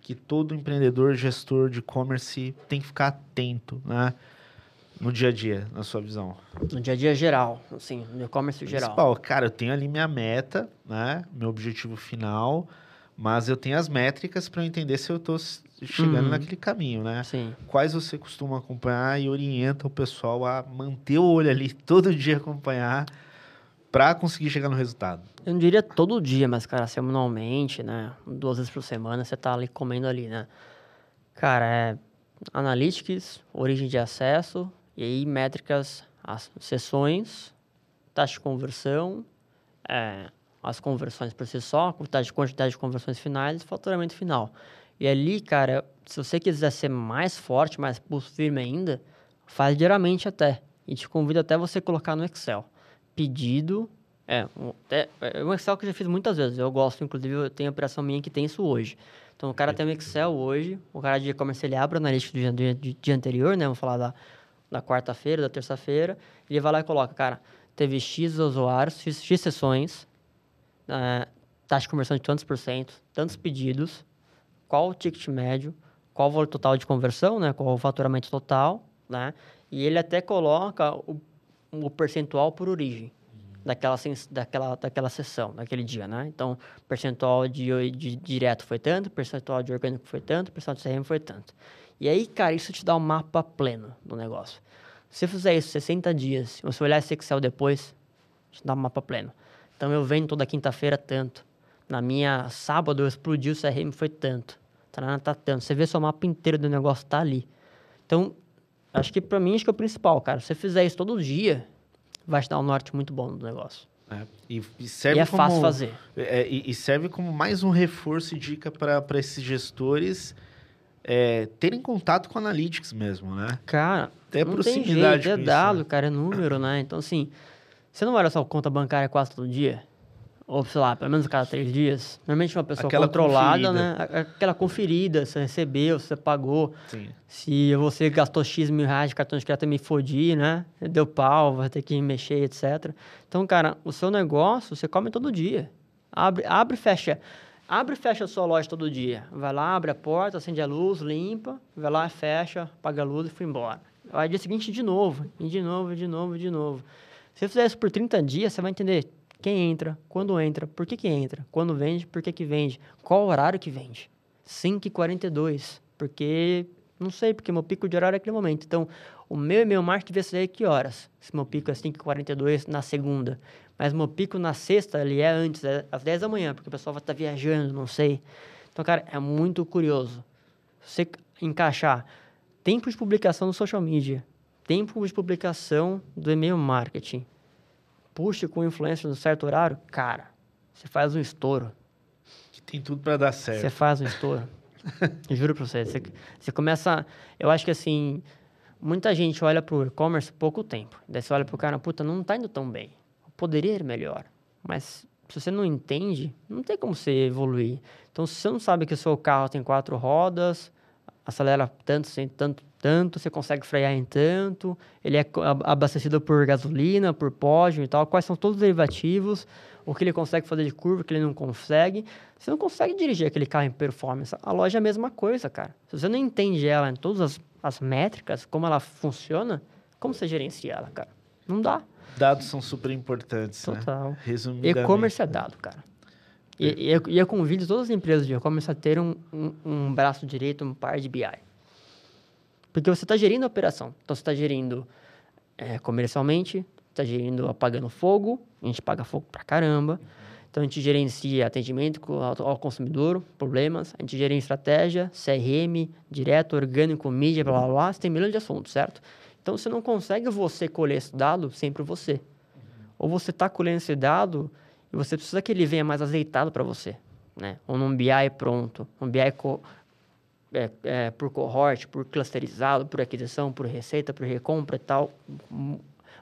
que todo empreendedor, gestor de e-commerce tem que ficar atento, né, no dia a dia, na sua visão? No dia a dia geral, assim, no e-commerce geral. Principal, cara, eu tenho ali minha meta, né, meu objetivo final, mas eu tenho as métricas para entender se eu estou chegando Uhum. naquele caminho, né? Sim. Quais você costuma acompanhar e orienta o pessoal a manter o olho ali todo dia acompanhar para conseguir chegar no resultado? Eu não diria todo dia, mas, cara, semanalmente, né? Duas vezes por semana, você tá ali comendo ali, né? Cara, é Analytics, origem de acesso, e aí métricas, as sessões, taxa de conversão, é, as conversões por si só, quantidade de, conversões finais e faturamento final. E ali, cara, se você quiser ser mais forte, mais firme ainda, faz diariamente até. E te convido até você colocar no Excel. Pedido, é, um, até, é um Excel que eu já fiz muitas vezes. Eu gosto, inclusive, eu tenho operação minha que tem isso hoje. Então, o cara tem um Excel hoje, o cara de e-commerce, ele abre o analítico do dia, do dia anterior, né? Vamos falar da, da quarta-feira, da terça-feira. Ele vai lá e coloca, cara, teve X usuários, X, X sessões, eh, taxa de conversão de tantos por cento, tantos pedidos, qual o ticket médio, qual o valor total de conversão, né? Qual o faturamento total, né? E ele até coloca o, o percentual por origem daquela, daquela, daquela sessão, daquele dia, né? Então, percentual de, de direto foi tanto, percentual de orgânico foi tanto, percentual de CRM foi tanto. E aí, cara, isso te dá um mapa pleno do negócio. Se você fizer isso 60 dias, se você olhar esse Excel depois, te dá um mapa pleno. Então, eu venho toda quinta-feira tanto. Na minha sábado, eu explodi o CRM, foi tanto. Tarana, tá tanto. Você vê seu mapa inteiro do negócio, tá ali. Então, acho que pra mim, acho que é o principal, cara. Se você fizer isso todo dia, vai te dar um norte muito bom do negócio. né? E, serve e é como, fácil fazer. é, e, e serve como mais um reforço e dica para esses gestores é, terem contato com analytics mesmo, né? Cara, Até não tem proximidade jeito, é dado, né? cara, é número, né? Então, assim, você não olha sua conta bancária quase todo dia? Ou, sei lá, pelo menos a cada três dias? Normalmente uma pessoa Aquela controlada, conferida. né? Aquela conferida, você recebeu, você pagou. Sim. Se você gastou X mil reais de cartão de crédito e me fodi, né? Deu pau, vai ter que mexer, etc. Então, cara, o seu negócio, você come todo dia. Abre, abre e fecha. Abre e fecha a sua loja todo dia. Vai lá, abre a porta, acende a luz, limpa, vai lá, fecha, apaga a luz e foi embora. Aí, dia seguinte, de novo, e de novo, de novo, de novo. Se você fizer isso por 30 dias, você vai entender quem entra, quando entra, por que que entra, quando vende, por que que vende, qual horário que vende. 5 e 42 Porque, não sei, porque meu pico de horário é aquele momento. Então, o meu e-mail marketing devia ser que horas? Se meu pico é 5h42 na segunda. Mas meu pico na sexta, ele é antes, é às 10 da manhã, porque o pessoal vai estar viajando, não sei. Então, cara, é muito curioso. Você encaixar tempo de publicação no social media, tempo de publicação do e-mail marketing, push com influência no certo horário, cara, você faz um estouro. Que tem tudo para dar certo. Você faz um estouro. Juro para você, você. Você começa. Eu acho que assim, muita gente olha para o e-commerce pouco tempo. Daí você olha para o cara, puta, não está indo tão bem. Poderia ir melhor. Mas se você não entende, não tem como você evoluir. Então, se você não sabe que o seu carro tem quatro rodas, acelera tanto, tanto, tanto, você consegue frear em tanto, ele é abastecido por gasolina, por pódio e tal, quais são todos os derivativos, o que ele consegue fazer de curva, o que ele não consegue. Você não consegue dirigir aquele carro em performance. A loja é a mesma coisa, cara. Se você não entende ela em todas as, as métricas, como ela funciona, como você gerencia ela, cara? Não dá. Dados são super importantes, né? Total. Né? Resumidamente. E-commerce é dado, cara. E, e, e eu convido todas as empresas de e-commerce a ter um, um, um, braço direito, um par de BI. Porque você está gerindo a operação. Então, você está gerindo é, comercialmente, está gerindo apagando fogo, a gente paga fogo pra caramba. Então, a gente gerencia atendimento ao consumidor, problemas, a gente gerencia estratégia, CRM, direto, orgânico, mídia, blá, blá, blá. Você tem milhões de assuntos, certo? Então, você não consegue você colher esse dado sempre você. Ou você está colhendo esse dado e você precisa que ele venha mais azeitado para você, né? Ou num BI pronto, um BI co é, é, por cohort, por clusterizado, por aquisição, por receita, por recompra e tal,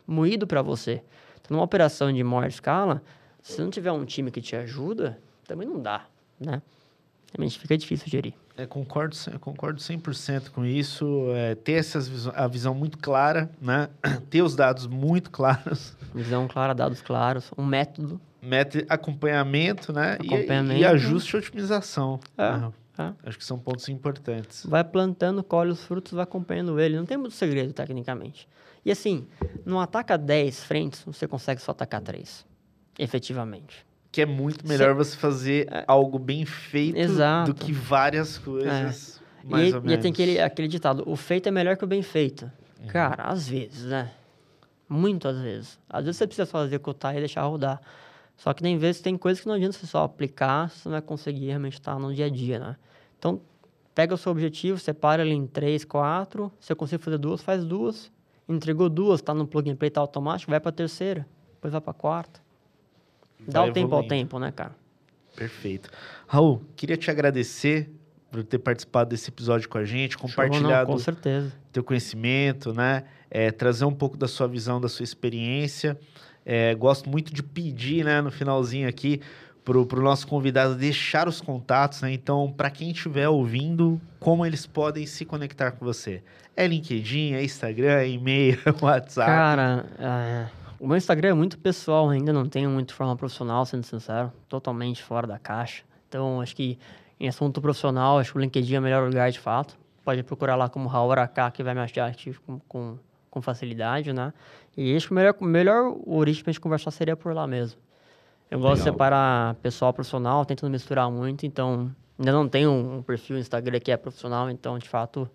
moído para você. Então, numa operação de maior escala, se não tiver um time que te ajuda, também não dá, né? Realmente fica difícil gerir. É, concordo, concordo 100% com isso. É, ter essas, a visão muito clara, né? ter os dados muito claros. Visão clara, dados claros, um método. Método, acompanhamento, né? Acompanhamento. E, e ajuste e otimização. É, né? é. Acho que são pontos importantes. Vai plantando, colhe os frutos, vai acompanhando ele. Não tem muito segredo, tecnicamente. E assim, não ataca 10 frentes, você consegue só atacar 3. Efetivamente que é muito melhor você fazer é. algo bem feito Exato. do que várias coisas. É. Mais e, ou menos. e tem aquele, aquele ditado: o feito é melhor que o bem feito. Uhum. Cara, às vezes, né? Muito às vezes. Às vezes você precisa só executar e deixar rodar. Só que tem vezes tem coisas que não adianta você só aplicar, você não vai conseguir realmente estar no dia a dia, né? Então, pega o seu objetivo, separa ele em três, quatro. Se eu consigo fazer duas, faz duas. Entregou duas, está no plug and play, tá automático, vai para a terceira. Depois vai para a quarta. Dá o tempo ao tempo, né, cara? Perfeito. Raul, queria te agradecer por ter participado desse episódio com a gente, compartilhado Show, não, com certeza. teu conhecimento, né? É, trazer um pouco da sua visão, da sua experiência. É, gosto muito de pedir, né, no finalzinho aqui, para o nosso convidado deixar os contatos, né? Então, para quem estiver ouvindo, como eles podem se conectar com você? É LinkedIn, é Instagram, é e-mail, é WhatsApp? Cara, é o meu Instagram é muito pessoal, ainda não tenho muito forma profissional, sendo sincero, totalmente fora da caixa. Então, acho que em assunto profissional, acho que o LinkedIn é o melhor lugar de fato. Pode procurar lá como Raul Aracá, que vai me achar ativo com, com, com, facilidade, né? E acho que o melhor, melhor origem pra gente conversar seria por lá mesmo. Eu gosto Legal. de separar pessoal profissional, tentando misturar muito, então ainda não tenho um, perfil Instagram que é profissional, então de fato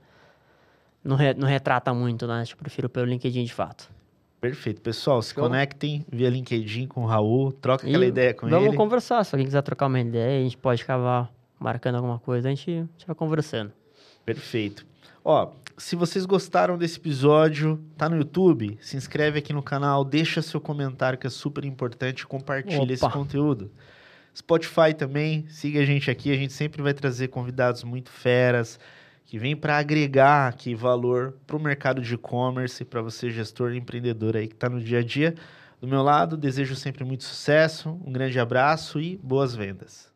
não, re, não retrata muito, né? Eu prefiro pelo LinkedIn de fato. Perfeito. Pessoal, se conectem via LinkedIn com o Raul, troca aquela ideia com vamos ele. Vamos conversar. Se alguém quiser trocar uma ideia, a gente pode acabar marcando alguma coisa, a gente, a gente vai conversando. Perfeito. Ó, se vocês gostaram desse episódio, tá no YouTube, se inscreve aqui no canal, deixa seu comentário que é super importante, compartilha Opa. esse conteúdo. Spotify também, siga a gente aqui, a gente sempre vai trazer convidados muito feras, que vem para agregar aqui valor para o mercado de e-commerce, para você gestor e empreendedor aí que está no dia a dia. Do meu lado, desejo sempre muito sucesso, um grande abraço e boas vendas.